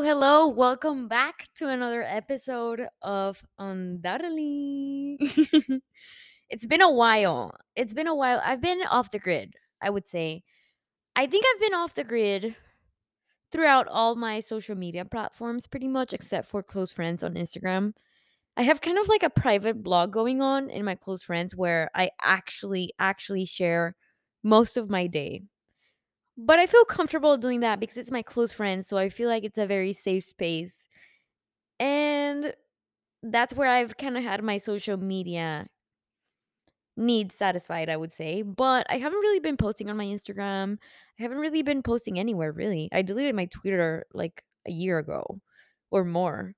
Hello. Welcome back to another episode of Undoubtedly. it's been a while. It's been a while. I've been off the grid, I would say. I think I've been off the grid throughout all my social media platforms, pretty much, except for close friends on Instagram. I have kind of like a private blog going on in my close friends where I actually, actually share most of my day. But I feel comfortable doing that because it's my close friends. So I feel like it's a very safe space. And that's where I've kind of had my social media needs satisfied, I would say. But I haven't really been posting on my Instagram. I haven't really been posting anywhere, really. I deleted my Twitter like a year ago or more.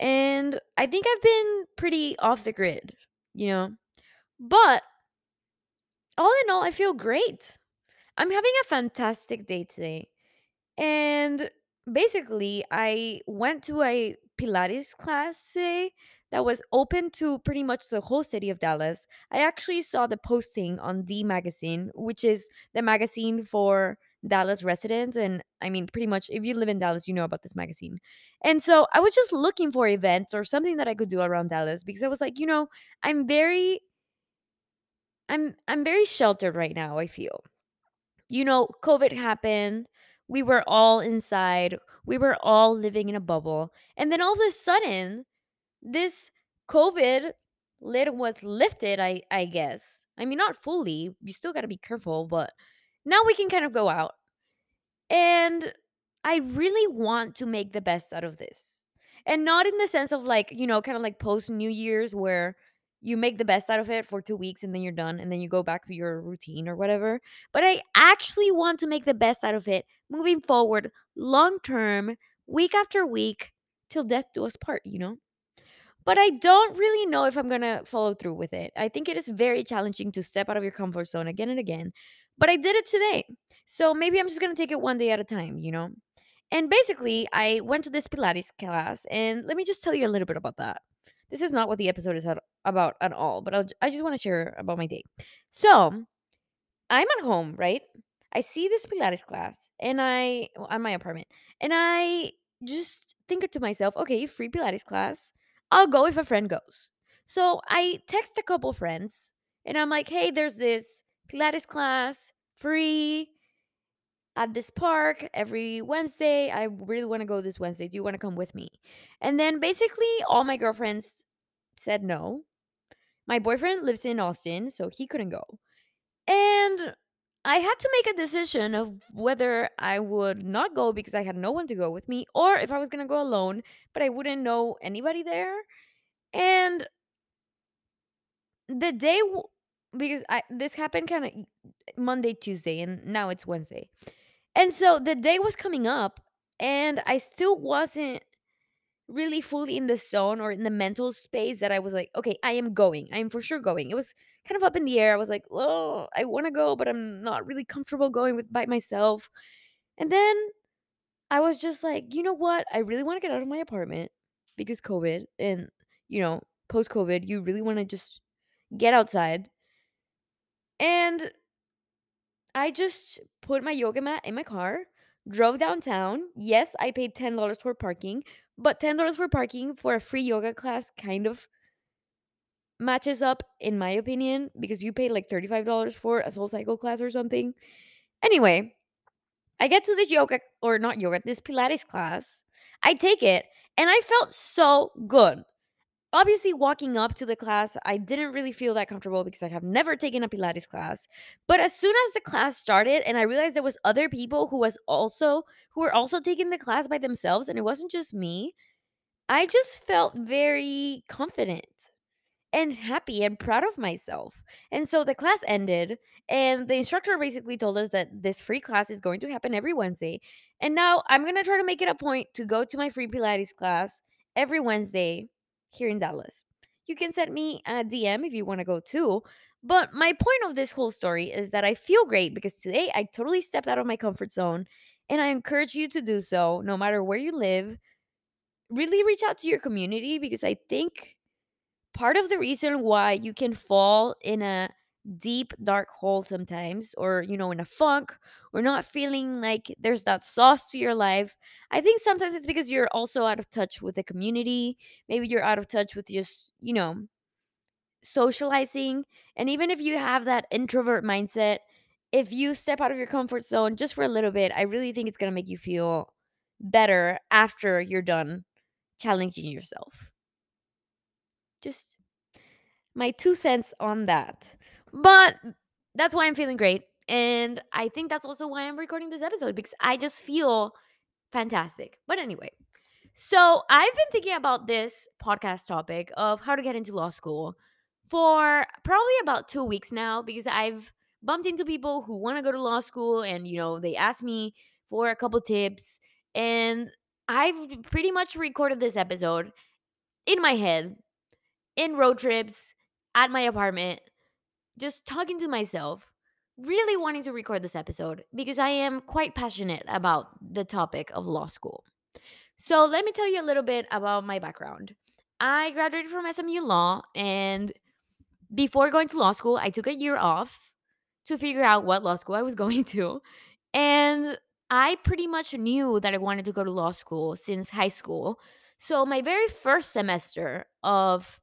And I think I've been pretty off the grid, you know? But all in all, I feel great. I'm having a fantastic day today. And basically, I went to a Pilates class today that was open to pretty much the whole city of Dallas. I actually saw the posting on D Magazine, which is the magazine for Dallas residents. And I mean, pretty much if you live in Dallas, you know about this magazine. And so I was just looking for events or something that I could do around Dallas because I was like, you know, I'm very I'm I'm very sheltered right now, I feel you know, COVID happened. We were all inside. We were all living in a bubble. And then all of a sudden, this COVID lid was lifted, I I guess. I mean, not fully. You still got to be careful, but now we can kind of go out. And I really want to make the best out of this. And not in the sense of like, you know, kind of like post New Year's where you make the best out of it for two weeks and then you're done and then you go back to your routine or whatever. But I actually want to make the best out of it moving forward, long term, week after week, till death do us part, you know? But I don't really know if I'm to follow through with it. I think it is very challenging to step out of your comfort zone again and again. But I did it today. So maybe I'm just to take it one day at a time, you know? And basically, I went to this Pilates class, and let me just tell you a little bit about that. This is not what the episode is about at all, but I'll, I just want to share about my day. So I'm at home, right? I see this Pilates class, and I on my apartment, and I just think to myself, okay, free Pilates class. I'll go if a friend goes. So I text a couple friends, and I'm like, hey, there's this Pilates class free at this park every Wednesday. I really want to go this Wednesday. Do you want to come with me? And then basically all my girlfriends said no. My boyfriend lives in Austin, so he couldn't go. And I had to make a decision of whether I would not go because I had no one to go with me or if I was going to go alone, but I wouldn't know anybody there. And the day w- because I this happened kind of Monday, Tuesday, and now it's Wednesday. And so the day was coming up, and I still wasn't really fully in the zone or in the mental space that I was like, okay, I am going. I am for sure going. It was kind of up in the air. I was like, oh, I want to go, but I'm not really comfortable going with by myself. And then I was just like, you know what? I really want to get out of my apartment because COVID and you know, post COVID, you really want to just get outside. And I just put my yoga mat in my car, drove downtown. Yes, I paid $10 for parking, but $10 for parking for a free yoga class kind of matches up, in my opinion, because you paid like $35 for a SoulCycle class or something. Anyway, I get to this yoga, or not yoga, this Pilates class. I take it, and I felt so good obviously walking up to the class i didn't really feel that comfortable because i have never taken a pilates class but as soon as the class started and i realized there was other people who was also who were also taking the class by themselves and it wasn't just me i just felt very confident and happy and proud of myself. And so the class ended and the instructor basically told us that this free class is going to happen every wednesday and now i'm going to try to make it a point to go to my free pilates class every wednesday here in Dallas. You can send me a DM if you want to go too. But my point of this whole story is that I feel great because today I totally stepped out of my comfort zone and I encourage you to do so no matter where you live. Really reach out to your community because I think part of the reason why you can fall in a deep dark hole sometimes or you know in a funk or not feeling like there's that sauce to your life i think sometimes it's because you're also out of touch with the community maybe you're out of touch with just you know socializing and even if you have that introvert mindset if you step out of your comfort zone just for a little bit i really think it's going to make you feel better after you're done challenging yourself just my two cents on that. But that's why I'm feeling great. And I think that's also why I'm recording this episode because I just feel fantastic. But anyway, so I've been thinking about this podcast topic of how to get into law school for probably about two weeks now because I've bumped into people who want to go to law school and, you know, they ask me for a couple tips. And I've pretty much recorded this episode in my head in road trips at my apartment, just talking to myself, really wanting to record this episode because I am quite passionate about the topic of law school. So, let me tell you a little bit about my background. I graduated from SMU Law, and before going to law school, I took a year off to figure out what law school I was going to. And I pretty much knew that I wanted to go to law school since high school. So, my very first semester of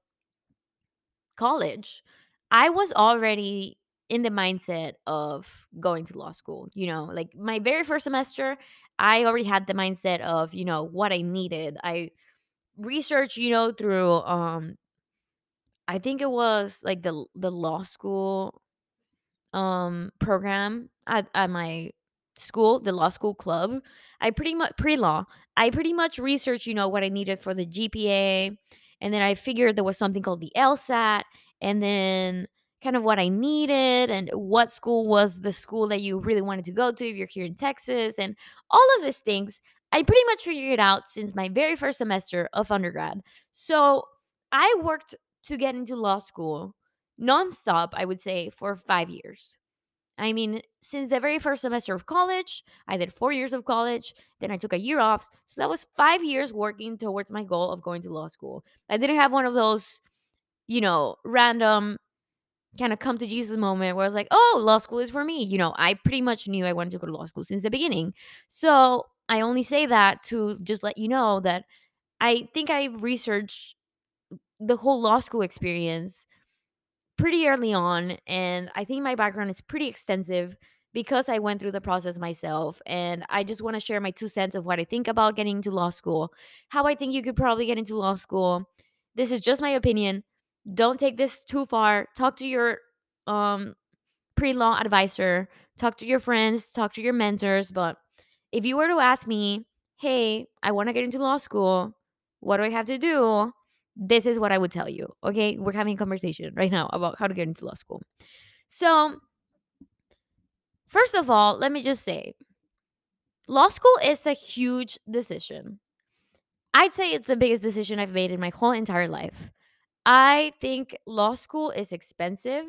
college, I was already in the mindset of going to law school. You know, like my very first semester, I already had the mindset of, you know, what I needed. I researched, you know, through um I think it was like the the law school um program at, at my school, the law school club. I pretty much pre-law. I pretty much researched, you know, what I needed for the GPA, and then I figured there was something called the LSAT, and then kind of what I needed and what school was the school that you really wanted to go to if you're here in Texas and all of these things. I pretty much figured it out since my very first semester of undergrad. So, I worked to get into law school nonstop, I would say, for five years. I mean, since the very first semester of college, I did four years of college. Then I took a year off. So that was five years working towards my goal of going to law school. I didn't have one of those, you know, random kind of come to Jesus moment where I was like, oh, law school is for me. You know, I pretty much knew I wanted to go to law school since the beginning. So I only say that to just let you know that I think I researched the whole law school experience pretty early on and i think my background is pretty extensive because i went through the process myself and i just want to share my two cents of what i think about getting into law school how i think you could probably get into law school this is just my opinion don't take this too far talk to your um pre-law advisor talk to your friends talk to your mentors but if you were to ask me hey i want to get into law school what do i have to do this is what I would tell you. Okay. We're having a conversation right now about how to get into law school. So, first of all, let me just say law school is a huge decision. I'd say it's the biggest decision I've made in my whole entire life. I think law school is expensive.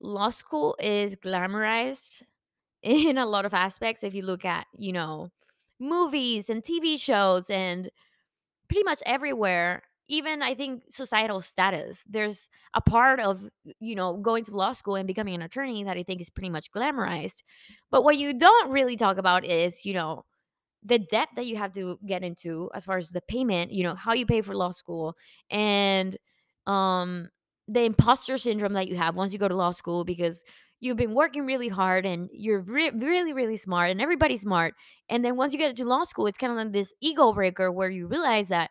Law school is glamorized in a lot of aspects. If you look at, you know, movies and TV shows and pretty much everywhere, even I think societal status. There's a part of you know going to law school and becoming an attorney that I think is pretty much glamorized. But what you don't really talk about is you know the debt that you have to get into as far as the payment. You know how you pay for law school and um the imposter syndrome that you have once you go to law school because you've been working really hard and you're re- really really smart and everybody's smart and then once you get to law school it's kind of like this ego breaker where you realize that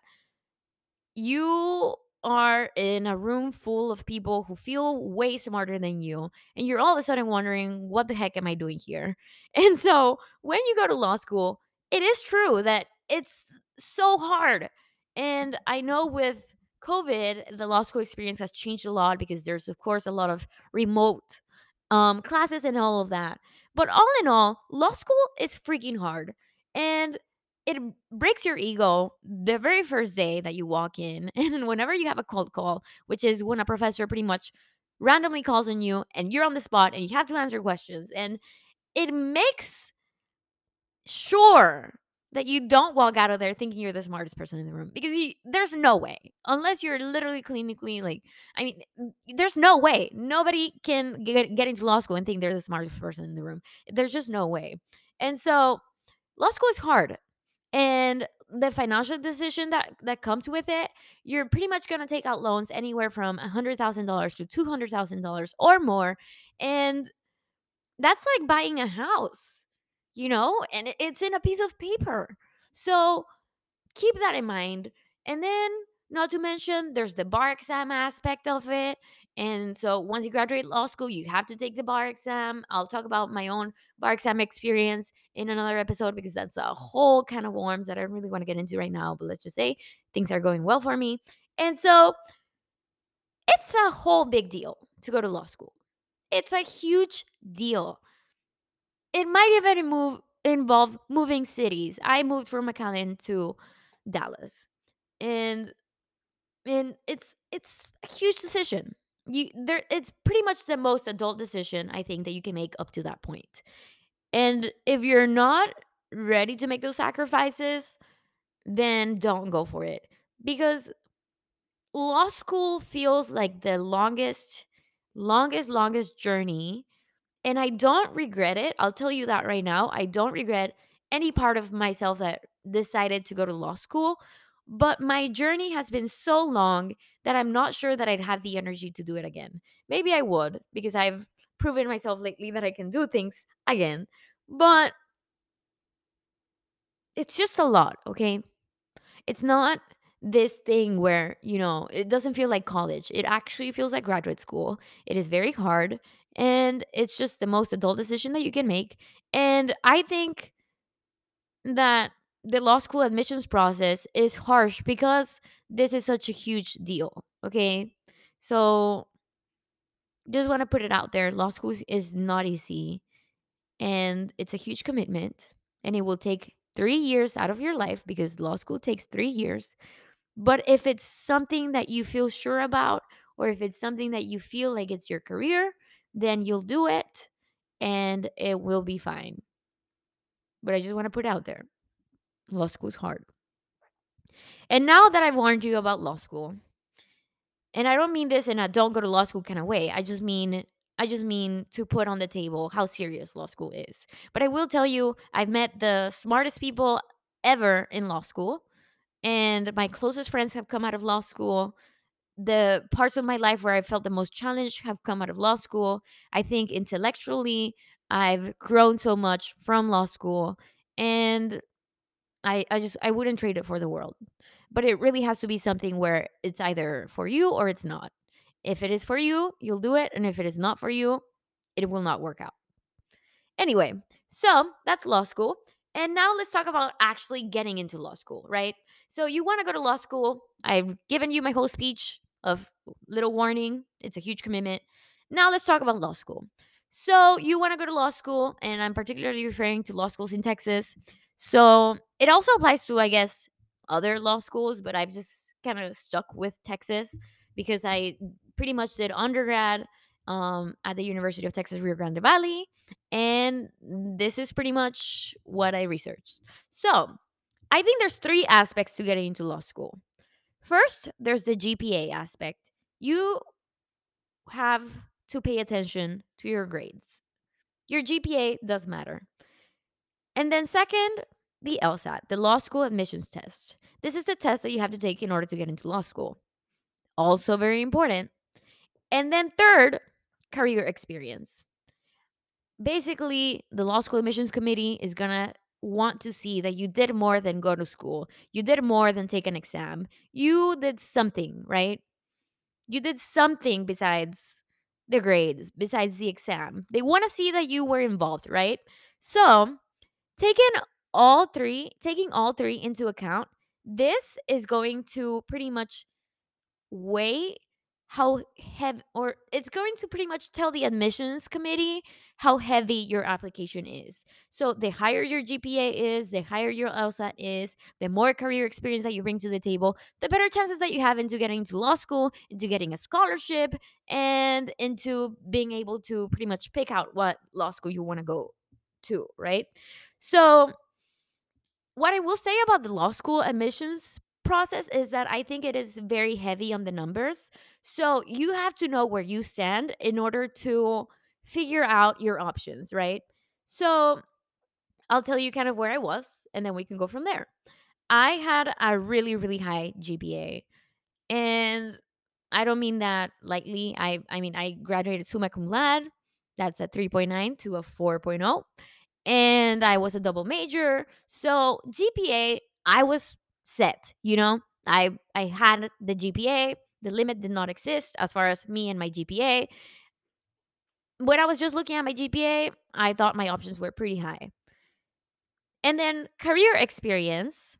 you are in a room full of people who feel way smarter than you and you're all of a sudden wondering what the heck am i doing here? And so when you go to law school it is true that it's so hard and i know with covid the law school experience has changed a lot because there's of course a lot of remote um, classes and all of that. But all in all law school is freaking hard and it breaks your ego the very first day that you walk in and whenever you have a cold call which is when a professor pretty much randomly calls on you and you're on the spot and you have to answer questions and it makes sure that you don't walk out of there thinking you're the smartest person in the room because you there's no way unless you're literally clinically like I mean there's no way nobody can get get into law school and think they're the smartest person in the room. There's just no way. And so law school is hard. And the financial decision that that comes with it, you're pretty much going to take out loans anywhere from $100,000 to $200,000 or more and that's like buying a house, you know, and it's in a piece of paper. So keep that in mind. And then, not to mention, there's the bar exam aspect of it. And so, once you graduate law school, you have to take the bar exam. I'll talk about my own bar exam experience in another episode because that's a whole kind of worms that I don't really want to get into right now. But let's just say things are going well for me. And so, it's a whole big deal to go to law school. It's a huge deal it might even move involve moving cities. I moved from McAllen to Dallas, and and it's it's a huge decision. You there, it's pretty much the most adult decision I think that you can make up to that point. And if you're not ready to make those sacrifices, then don't go for it because law school feels like the longest, longest, longest journey and I don't regret it. I'll tell you that right now. I don't regret any part of myself that decided to go to law school. But my journey has been so long that I'm not sure that I'd have the energy to do it again. Maybe I would because I've proven myself lately that I can do things again. But it's just a lot, okay? It's not this thing where, you know, it doesn't feel like college. It actually feels like graduate school. It is very hard and it's just the most adult decision that you can make. And I think that the law school admissions process is harsh because this is such a huge deal, okay? So just want to put it out there. Law school is not easy and it's a huge commitment and it will take 3 years out of your life because law school takes 3 years but if it's something that you feel sure about, or if it's something that you feel like it's your career, then you'll do it and it will be fine. But I just want to put out there law school is hard. And now that I've warned you about law school, and I don't mean this in a don't go to law school kind of way, I just mean I just mean to put on the table how serious law school is. But I will tell you, I've met the smartest people ever in law school and my closest friends have come out of law school the parts of my life where i felt the most challenged have come out of law school i think intellectually i've grown so much from law school and i i just i wouldn't trade it for the world but it really has to be something where it's either for you or it's not if it is for you you'll do it and if it is not for you it will not work out anyway so that's law school and now let's talk about actually getting into law school, right? So you want to go to law school. I've given you my whole speech of little warning. It's a huge commitment. Now let's talk about law school. So you want to go to law school, and I'm particularly referring to law schools in Texas. So it also applies to, I guess, other law schools, but I've just kind of stuck with Texas because I pretty much did undergrad um, at the University of Texas Rio Grande Valley. And this is pretty much what I researched. So I think there's three aspects to getting into law school. First, there's the GPA aspect. You have to pay attention to your grades. Your GPA does matter. And then, second, the LSAT, the law school admissions test. This is the test that you have to take in order to get into law school. Also, very important. And then, third, career experience. Basically, the law school admissions committee is going to want to see that you did more than go to school. You did more than take an exam. You did something, right? You did something besides the grades, besides the exam. They want to see that you were involved, right? So, taking all three, taking all three into account, this is going to pretty much weigh how heavy or it's going to pretty much tell the admissions committee how heavy your application is. So the higher your GPA is, the higher your LSAT is, the more career experience that you bring to the table, the better chances that you have into getting into law school, into getting a scholarship, and into being able to pretty much pick out what law school you want to go to, right? So what I will say about the law school admissions process is that I think it is very heavy on the numbers. So you have to know where you stand in order to figure out your options, right? So I'll tell you kind of where I was and then we can go from there. I had a really, really high GPA. And I don't mean that lightly. I I mean I graduated summa cum laude. That's a 3.9 to a 4.0 and I was a double major. So GPA, I was set, you know. I I had the GPA. The limit did not exist as far as me and my GPA. When I was just looking at my GPA, I thought my options were pretty high. And then career experience,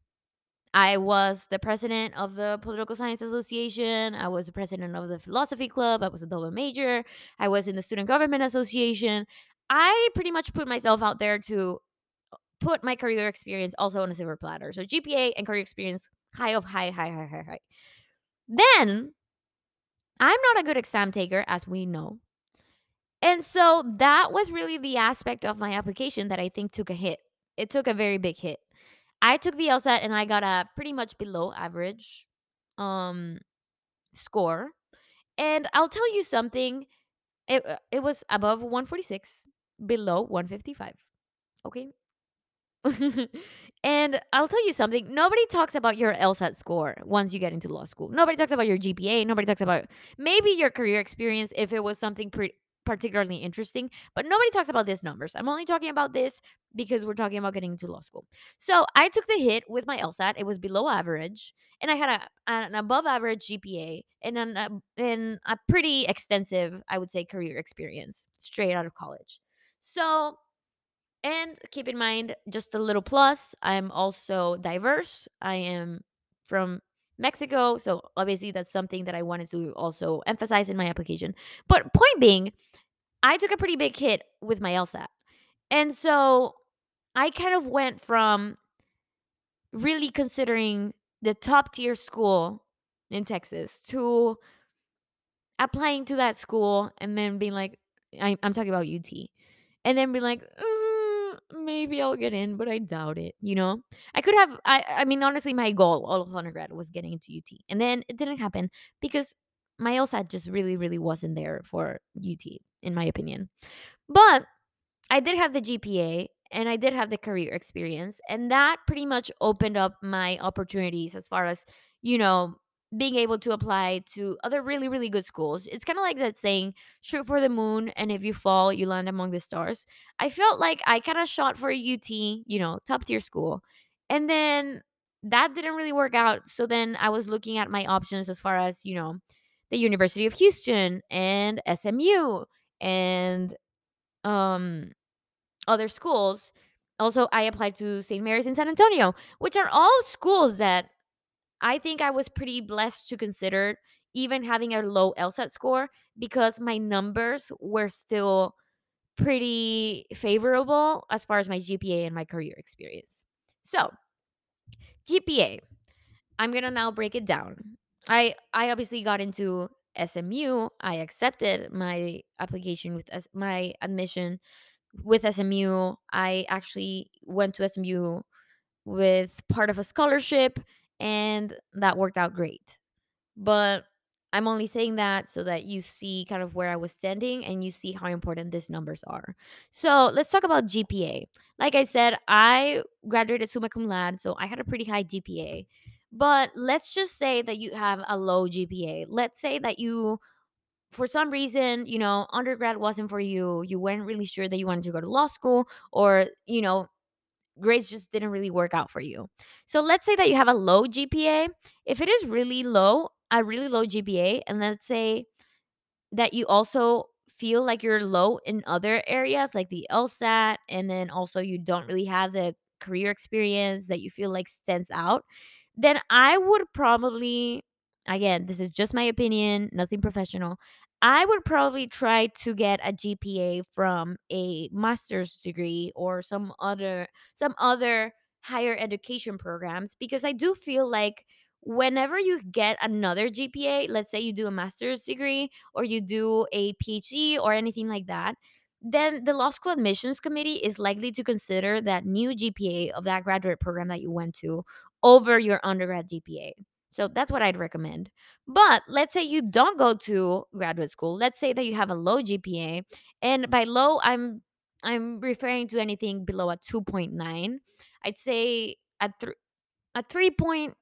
I was the president of the Political Science Association. I was the president of the Philosophy Club. I was a double major. I was in the Student Government Association. I pretty much put myself out there to put my career experience also on a silver platter. So GPA and career experience high of high, high, high, high, high. Then I'm not a good exam taker, as we know. And so that was really the aspect of my application that I think took a hit. It took a very big hit. I took the LSAT and I got a pretty much below average um score. And I'll tell you something, it uh, it was above 146, below 155. Okay? and I'll tell you something. Nobody talks about your LSAT score once you get into law school. Nobody talks about your GPA. Nobody talks about maybe your career experience if it was something particularly interesting, but nobody talks about these numbers. I'm only talking about this because we're talking about getting into law school. So I took the hit with my LSAT. It was below average, and I had a, an above average GPA and an, a, and a pretty extensive, I would say, career experience straight out of college. So and keep in mind, just a little plus, I'm also diverse. I am from Mexico. So obviously, that's something that I wanted to also emphasize in my application. But point being, I took a pretty big hit with my LSAT. And so I kind of went from really considering the top tier school in Texas to applying to that school and then being like, I, I'm talking about UT, and then being like, "Mm, maybe I'll get in, but I doubt it. You know, I could have. I I mean, honestly, my goal all of undergrad was getting into UT, and then it didn't happen because my LSAT just really, really wasn't there for UT, in my opinion. But I did have the GPA and I did have the career experience, and that pretty much opened up my opportunities as far as, you know, being able to apply to other really, really good schools. It's kind of like that saying, shoot for the moon, and if you fall, you land among the stars. I felt like I kind of shot for a UT, you know, top tier school. And then that didn't really work out. So then I was looking at my options as far as, you know, the University of Houston and SMU and um other schools. Also, I applied to St. Mary's in San Antonio, which are all schools that I think I was pretty blessed to consider, even having a low LSAT score, because my numbers were still pretty favorable as far as my GPA and my career experience. So, GPA, I'm gonna now break it down. I I obviously got into SMU. I accepted my application with S- my admission with SMU. I actually went to SMU with part of a scholarship, and that worked out great. But I'm only saying that so that you see kind of where I was standing and you see how important these numbers are. So let's talk about GPA. Like I said, I graduated summa cum laude, so I had a pretty high GPA. But let's just say that you have a low GPA. Let's say that you for some reason, you know, undergrad wasn't for you, you weren't really sure that you wanted to go to law school, or, you know, grades just didn't really work out for you. So let's say that you have a low GPA. If it is really low, a really low GPA, and let's say that you also feel like you're low in other areas like the LSAT, and then also you don't really have the career experience that you feel like stands out, then I would probably, again, this is just my opinion, nothing professional. I would probably try to get a GPA from a master's degree or some other some other higher education programs because I do feel like whenever you get another GPA, let's say you do a master's degree or you do a PhD or anything like that, then the law school admissions committee is likely to consider that new GPA of that graduate program that you went to over your undergrad GPA. So that's what I'd recommend. But let's say you don't go to graduate school. Let's say that you have a low GPA, and by low I'm I'm referring to anything below a 2.9. I'd say a th- a 3.2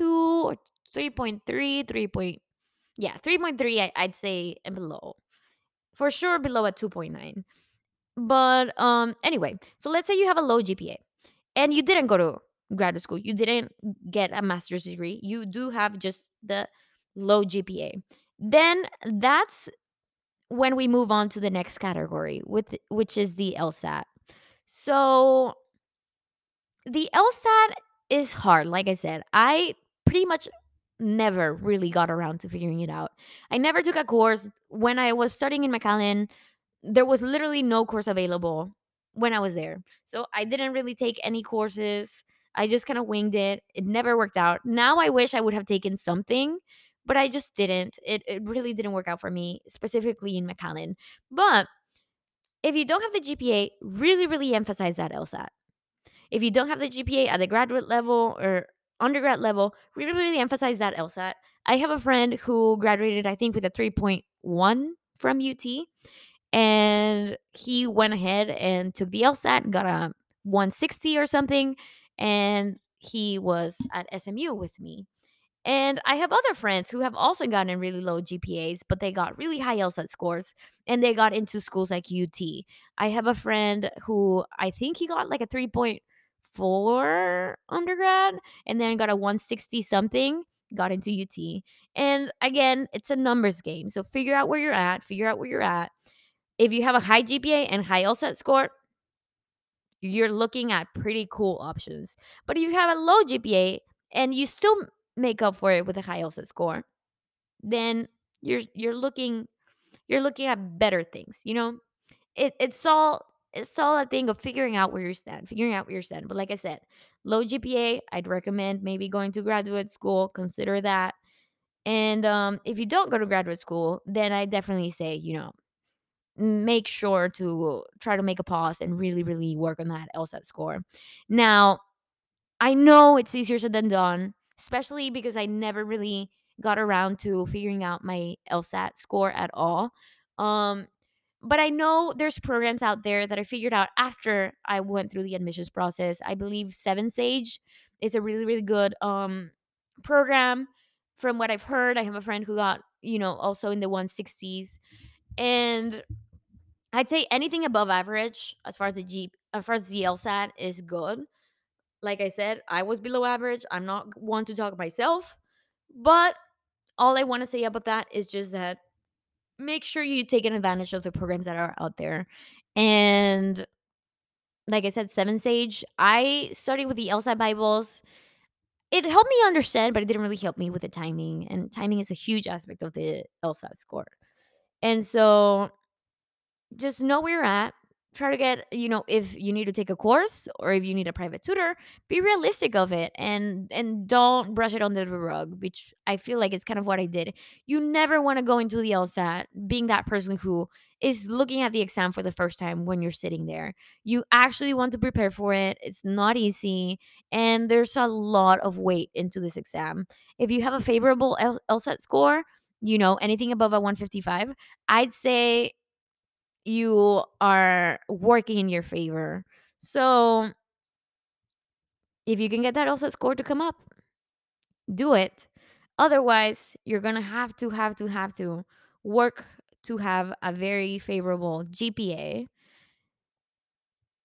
or 3.3, 3. Point, yeah, 3.3 I, I'd say and below. For sure below a 2.9. But um anyway, so let's say you have a low GPA and you didn't go to graduate school. You didn't get a master's degree. You do have just the low GPA. Then that's when we move on to the next category with which is the LSAT. So the LSAT is hard, like I said. I pretty much never really got around to figuring it out. I never took a course when I was studying in McAllen there was literally no course available when I was there. So I didn't really take any courses. I just kind of winged it. It never worked out. Now I wish I would have taken something, but I just didn't. It, it really didn't work out for me, specifically in McAllen. But if you don't have the GPA, really, really emphasize that LSAT. If you don't have the GPA at the graduate level or undergrad level, really, really emphasize that LSAT. I have a friend who graduated, I think, with a 3.1 from UT and he went ahead and took the LSAT, got a 160 or something, and he was at SMU with me. And I have other friends who have also gotten really low GPAs, but they got really high LSAT scores and they got into schools like UT. I have a friend who I think he got like a 3.4 undergrad and then got a 160 something, got into UT. And again, it's a numbers game. So figure out where you're at, figure out where you're at if you have a high GPA and high LSAT score, you're looking at pretty cool options. But if you have a low GPA and you still make up for it with a high LSAT score, then you're you're looking you're looking at better things. You know, it it's all it's all a thing of figuring out where you stand, figuring out where you stand. But like I said, low GPA, I'd recommend maybe going to graduate school. Consider that. And um, if you don't go to graduate school, then I definitely say, you know, make sure to try to make a pause and really, really work on that LSAT score. Now, I know it's easier said than done, especially because I never really got around to figuring out my LSAT score at all. Um, but I know there's programs out there that I figured out after I went through the admissions process. I believe 7Sage is a really, really good um, program. From what I've heard, I have a friend who got, you know, also in the 160s. And I'd say anything above average as far as the G as far as the LSAT is good. Like I said, I was below average. I'm not one to talk myself, but all I want to say about that is just that make sure you take an advantage of the programs that are out there. And like I said, 7Sage, I studied with the LSAT Bibles. It helped me understand, but it didn't really help me with the timing. And timing is a huge aspect of the LSAT score. And so just know where you're at try to get you know if you need to take a course or if you need a private tutor be realistic of it and and don't brush it under the rug which i feel like it's kind of what i did. You never want to go into the lsat being that person who is looking at the exam for the first time when you're sitting there. You actually want to prepare for it it's not easy and there's a lot of weight into this exam. If you have a favorable lsat score you know anything above a 155 i'd say you are working in your favor. So if you can get that LSAT score to come up, do it. Otherwise, you're gonna have to have to have to work to have a very favorable GPA,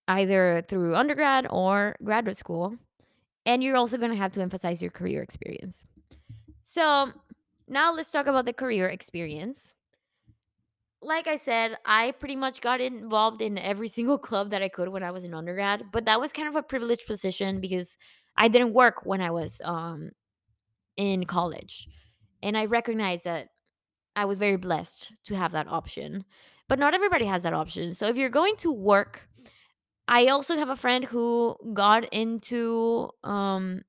either through undergrad or graduate school. And you're also gonna have to emphasize your career experience. So now let's talk about the career experience like I said, I pretty much got involved in every single club that I could when I was in undergrad, but that was kind of a privileged position because I didn't work when I was um in college. And I recognize that I was very blessed to have that option. But not everybody has that option. So if you're going to work, I also have a friend who got into um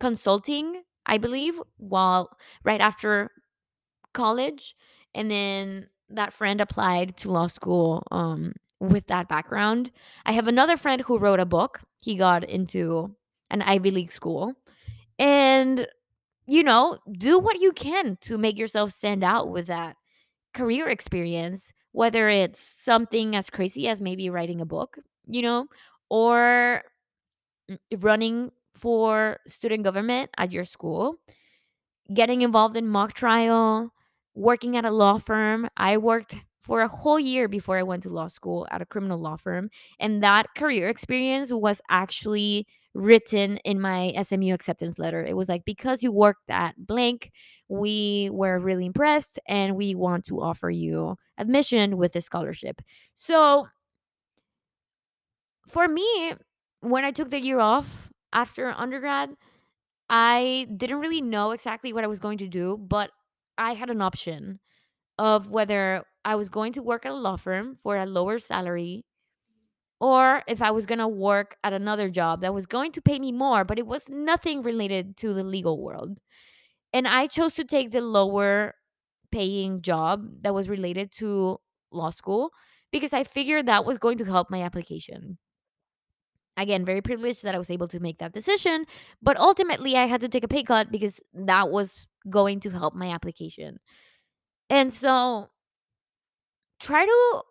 consulting, I believe, while right after college and then that friend applied to law school um with that background. I have another friend who wrote a book. He got into an Ivy League school. And, you know, do what you can to make yourself stand out with that career experience, whether it's something as crazy as maybe writing a book, you know, or running for student government at your school, getting involved in mock trial, working at a law firm. I worked for a whole year before I went to law school at a criminal law firm. And that career experience was actually written in my SMU acceptance letter. It was like, because you worked at blank, we were really impressed and we want to offer you admission with a scholarship. So for me, when I took the year off after undergrad, I didn't really know exactly what I was going to do, but I had an option of whether I was going to work at a law firm for a lower salary or if I was going to work at another job that was going to pay me more, but it was nothing related to the legal world. And I chose to take the lower paying job that was related to law school because I figured that was going to help my application. Again, very privileged that I was able to make that decision, but ultimately I had to take a pay cut because that was going to help my application. And so try to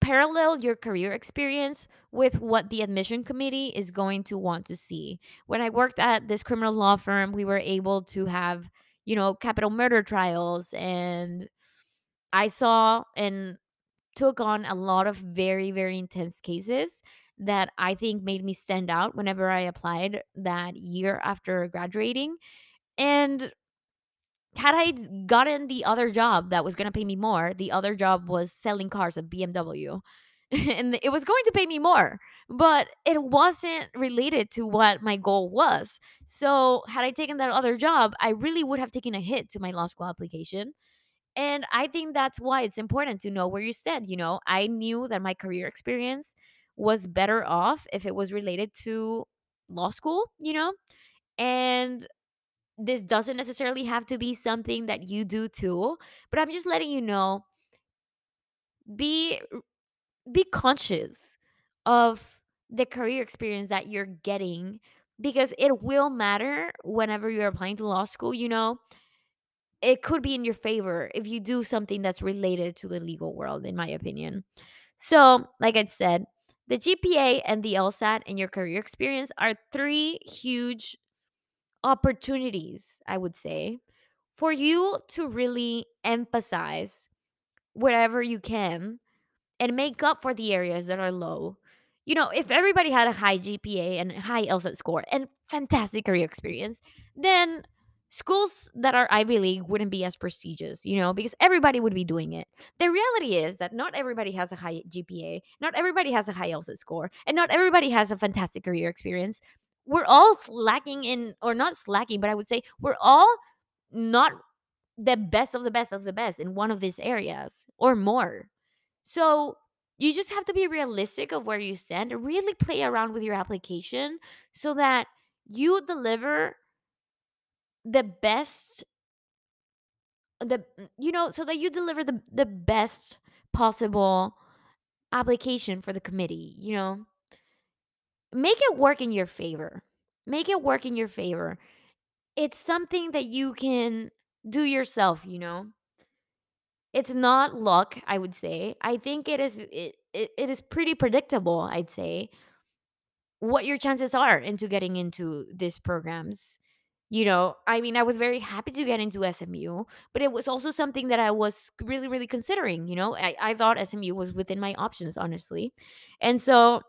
parallel your career experience with what the admission committee is going to want to see. When I worked at this criminal law firm, we were able to have, you know, capital murder trials and I saw and took on a lot of very very intense cases that I think made me stand out whenever I applied that year after graduating. And had I gotten the other job that was going to pay me more, the other job was selling cars at BMW. and it was going to pay me more, but it wasn't related to what my goal was. So, had I taken that other job, I really would have taken a hit to my law school application. And I think that's why it's important to know where you stand. You know, I knew that my career experience was better off if it was related to law school, you know, and this doesn't necessarily have to be something that you do too, but I'm just letting you know be be conscious of the career experience that you're getting because it will matter whenever you're applying to law school, you know. It could be in your favor if you do something that's related to the legal world in my opinion. So, like I said, the GPA and the LSAT and your career experience are three huge opportunities, I would say, for you to really emphasize wherever you can and make up for the areas that are low. You know, if everybody had a high GPA and high LSAT score and fantastic career experience, then schools that are Ivy League wouldn't be as prestigious, you know, because everybody would be doing it. The reality is that not everybody has a high GPA, not everybody has a high LSAT score, and not everybody has a fantastic career experience. We're all slacking in, or not slacking, but I would say we're all not the best of the best of the best in one of these areas or more. So you just have to be realistic of where you stand and really play around with your application so that you deliver the best the you know so that you deliver the the best possible application for the committee you know make it work in your favor. Make it work in your favor. It's something that you can do yourself you know? It's not luck i would say. I think it is it, it, it is pretty predictable i'd say what your chances are into getting into these programs you know? I mean i was very happy to get into smu but it was also something that i was really really considering you know? I, I thought smu was within my options honestly. And so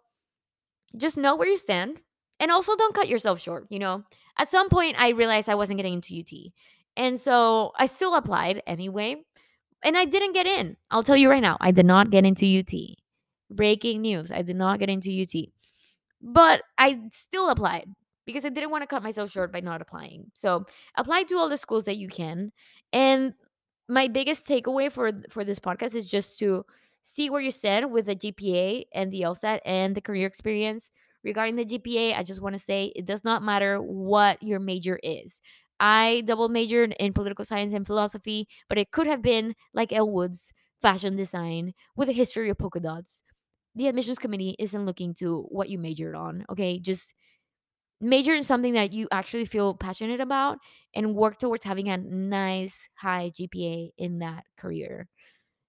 just know where you stand and also don't cut yourself short you know at some point i realized i wasn't getting into ut and so i still applied anyway and i didn't get in i'll tell you right now i did not get into ut breaking news i did not get into ut but i still applied because I didn't want to cut myself short by not applying. So apply to all the schools that you can. And my biggest takeaway for for this podcast is just to see where you stand with the GPA and the LSAT and the career experience. Regarding the GPA, I just want to say it does not matter what your major is. I double majored in political science and philosophy, but it could have been like Elle Woods' fashion design with a history of polka dots. The admissions committee isn't looking to what you majored on, okay? Just major in something that you actually feel passionate about and work towards having a nice high GPA in that career.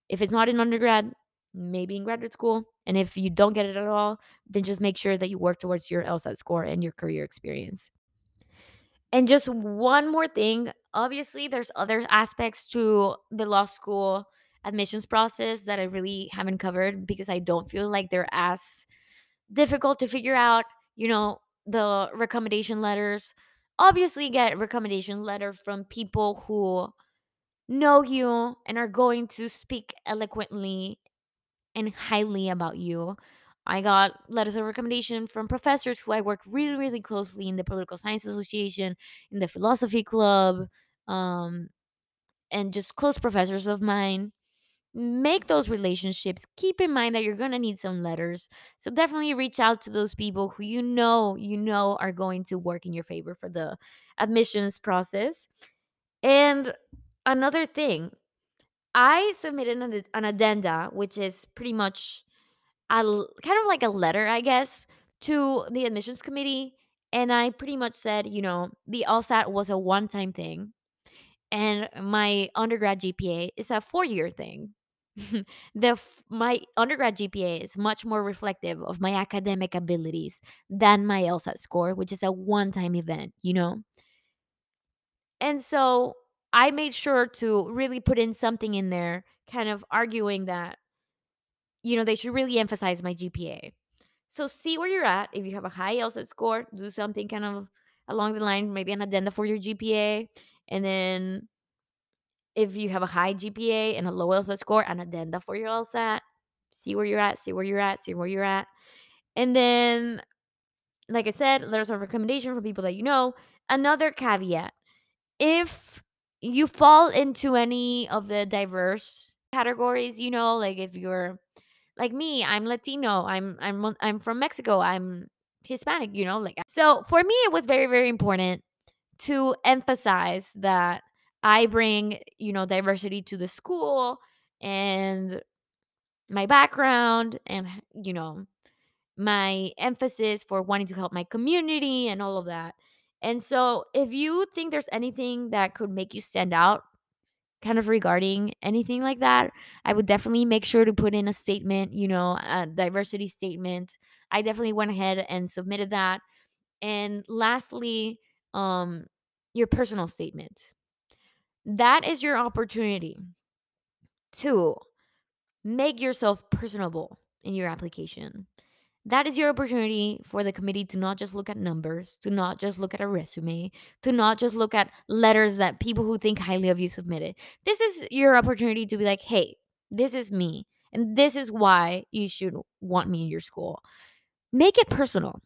If it's not in undergrad, maybe in graduate school. And if you don't get it at all, then just make sure that you work towards your LSAT score and your career experience. And just one more thing obviously, there's other aspects to the law school admissions process that I really haven't covered because I don't feel like they're as difficult to figure out. You know, the recommendation letters. Obviously, get recommendation letter from people who know you and are going to speak eloquently and highly about you. I got letters of recommendation from professors who I worked really, really closely in the Political Science Association, in the Philosophy Club, um, and just close professors of mine. Make those relationships. Keep in mind that you're gonna need some letters. So definitely reach out to those people who you know you know are going to work in your favor for the admissions process. And another thing, I submitted an, an addenda, which is pretty much a kind of like a letter, I guess, to the admissions committee. And I pretty much said, you know, the LSAT was a one time thing, and my undergrad GPA is a four year thing. the f- my undergrad GPA is much more reflective of my academic abilities than my LSAT score, which is a one time event, you know. And so I made sure to really put in something in there, kind of arguing that you know they should really emphasize my GPA. So see where you're at. If you have a high LSAT score, do something kind of along the line, maybe an addenda for your GPA. And then if you have a high GPA and a low LSAT score, an addenda for your LSAT. See where you're at, see where you're at, see where you're at. And then, like I said, letters of recommendation from people that you know. Another caveat if you fall into any of the diverse categories, you know, like if you're like me, I'm Latino, I'm I'm I'm from Mexico, I'm Hispanic, you know, like so for me it was very very important to emphasize that I bring, you know, diversity to the school and my background and you know, my emphasis for wanting to help my community and all of that. And so if you think there's anything that could make you stand out kind of regarding anything like that, I would definitely make sure to put in a statement, you know, a diversity statement. I definitely went ahead and submitted that. And lastly, um your personal statement. That is your opportunity to make yourself personable in your application. That is your opportunity for the committee to not just look at numbers, to not just look at a resume, to not just look at letters that people who think highly of you submitted. This is your opportunity to be like, hey, this is me, and this is why you should want me in your school. Make it personal.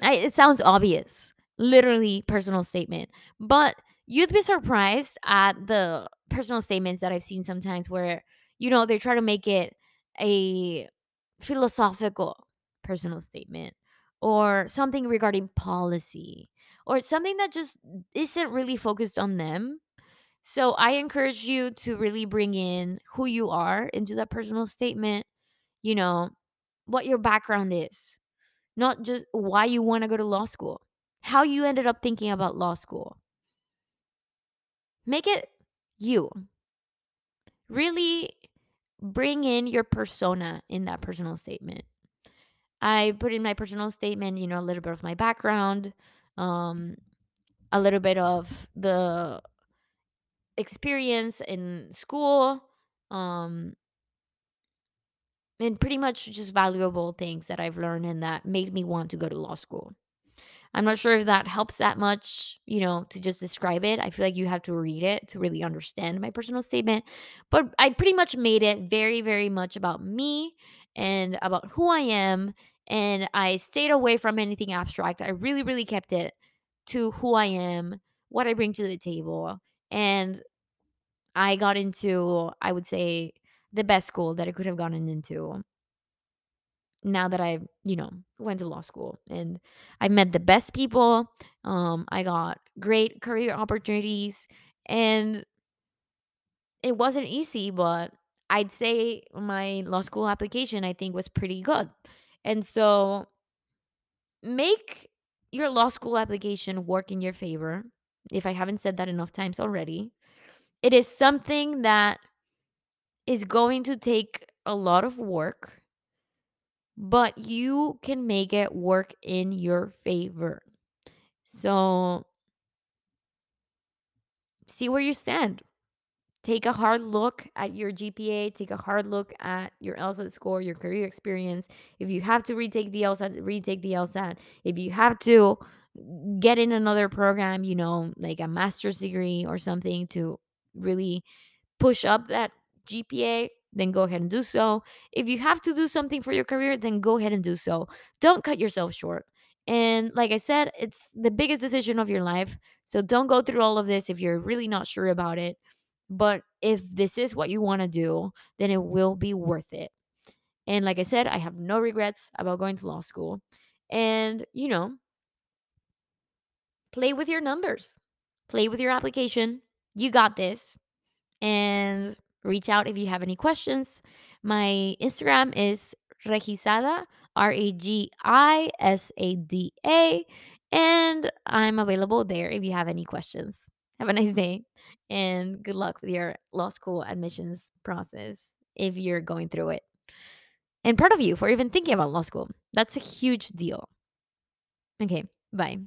I, it sounds obvious, literally personal statement, but you'd be surprised at the personal statements that I've seen sometimes where, you know, they try to make it a philosophical personal statement or something regarding policy or something that just isn't really focused on them. So I encourage you to really bring in who you are into that personal statement, you know, what your background is, not just why you want to go to law school, how you ended up thinking about law school. Make it you. Really bring in your persona in that personal statement. I put in my personal statement, you know, a little bit of my background, um, a little bit of the experience in school, um, and pretty much just valuable things that I've learned and that made me want to go to law school. I'm not sure if that helps that much, you know, to just describe it. I feel like you have to read it to really understand my personal statement. But I pretty much made it very, very much about me and about who I am. And I stayed away from anything abstract. I really, really kept it to who I am, what I bring to the table. And I got into, I would say, the best school that I could have gotten into now that I, you know, went to law school and I met the best people. Um, I got great career opportunities and it wasn't easy, but I'd say my law school application, I think, was pretty good. And so make your law school application work in your favor. If I haven't said that enough times already, it is something that is going to take a lot of work, but you can make it work in your favor. So see where you stand. Take a hard look at your GPA, take a hard look at your LSAT score, your career experience. If you have to retake the LSAT, retake the LSAT. If you have to get in another program, you know, like a master's degree or something to really push up that GPA, then go ahead and do so. If you have to do something for your career, then go ahead and do so. Don't cut yourself short. And like I said, it's the biggest decision of your life. So don't go through all of this if you're really not sure about it. But if this is what you want to do, then it will be worth it. And like I said, I have no regrets about going to law school. And, you know, play with your numbers, play with your application. You got this and reach out if you have any questions. My Instagram is Regisada, R A G I S A D A, and I'm available there if you have any questions. Have a nice day and good luck with your law school admissions process if you're going through it. And proud of you for even thinking about law school. That's a huge deal. Okay, bye.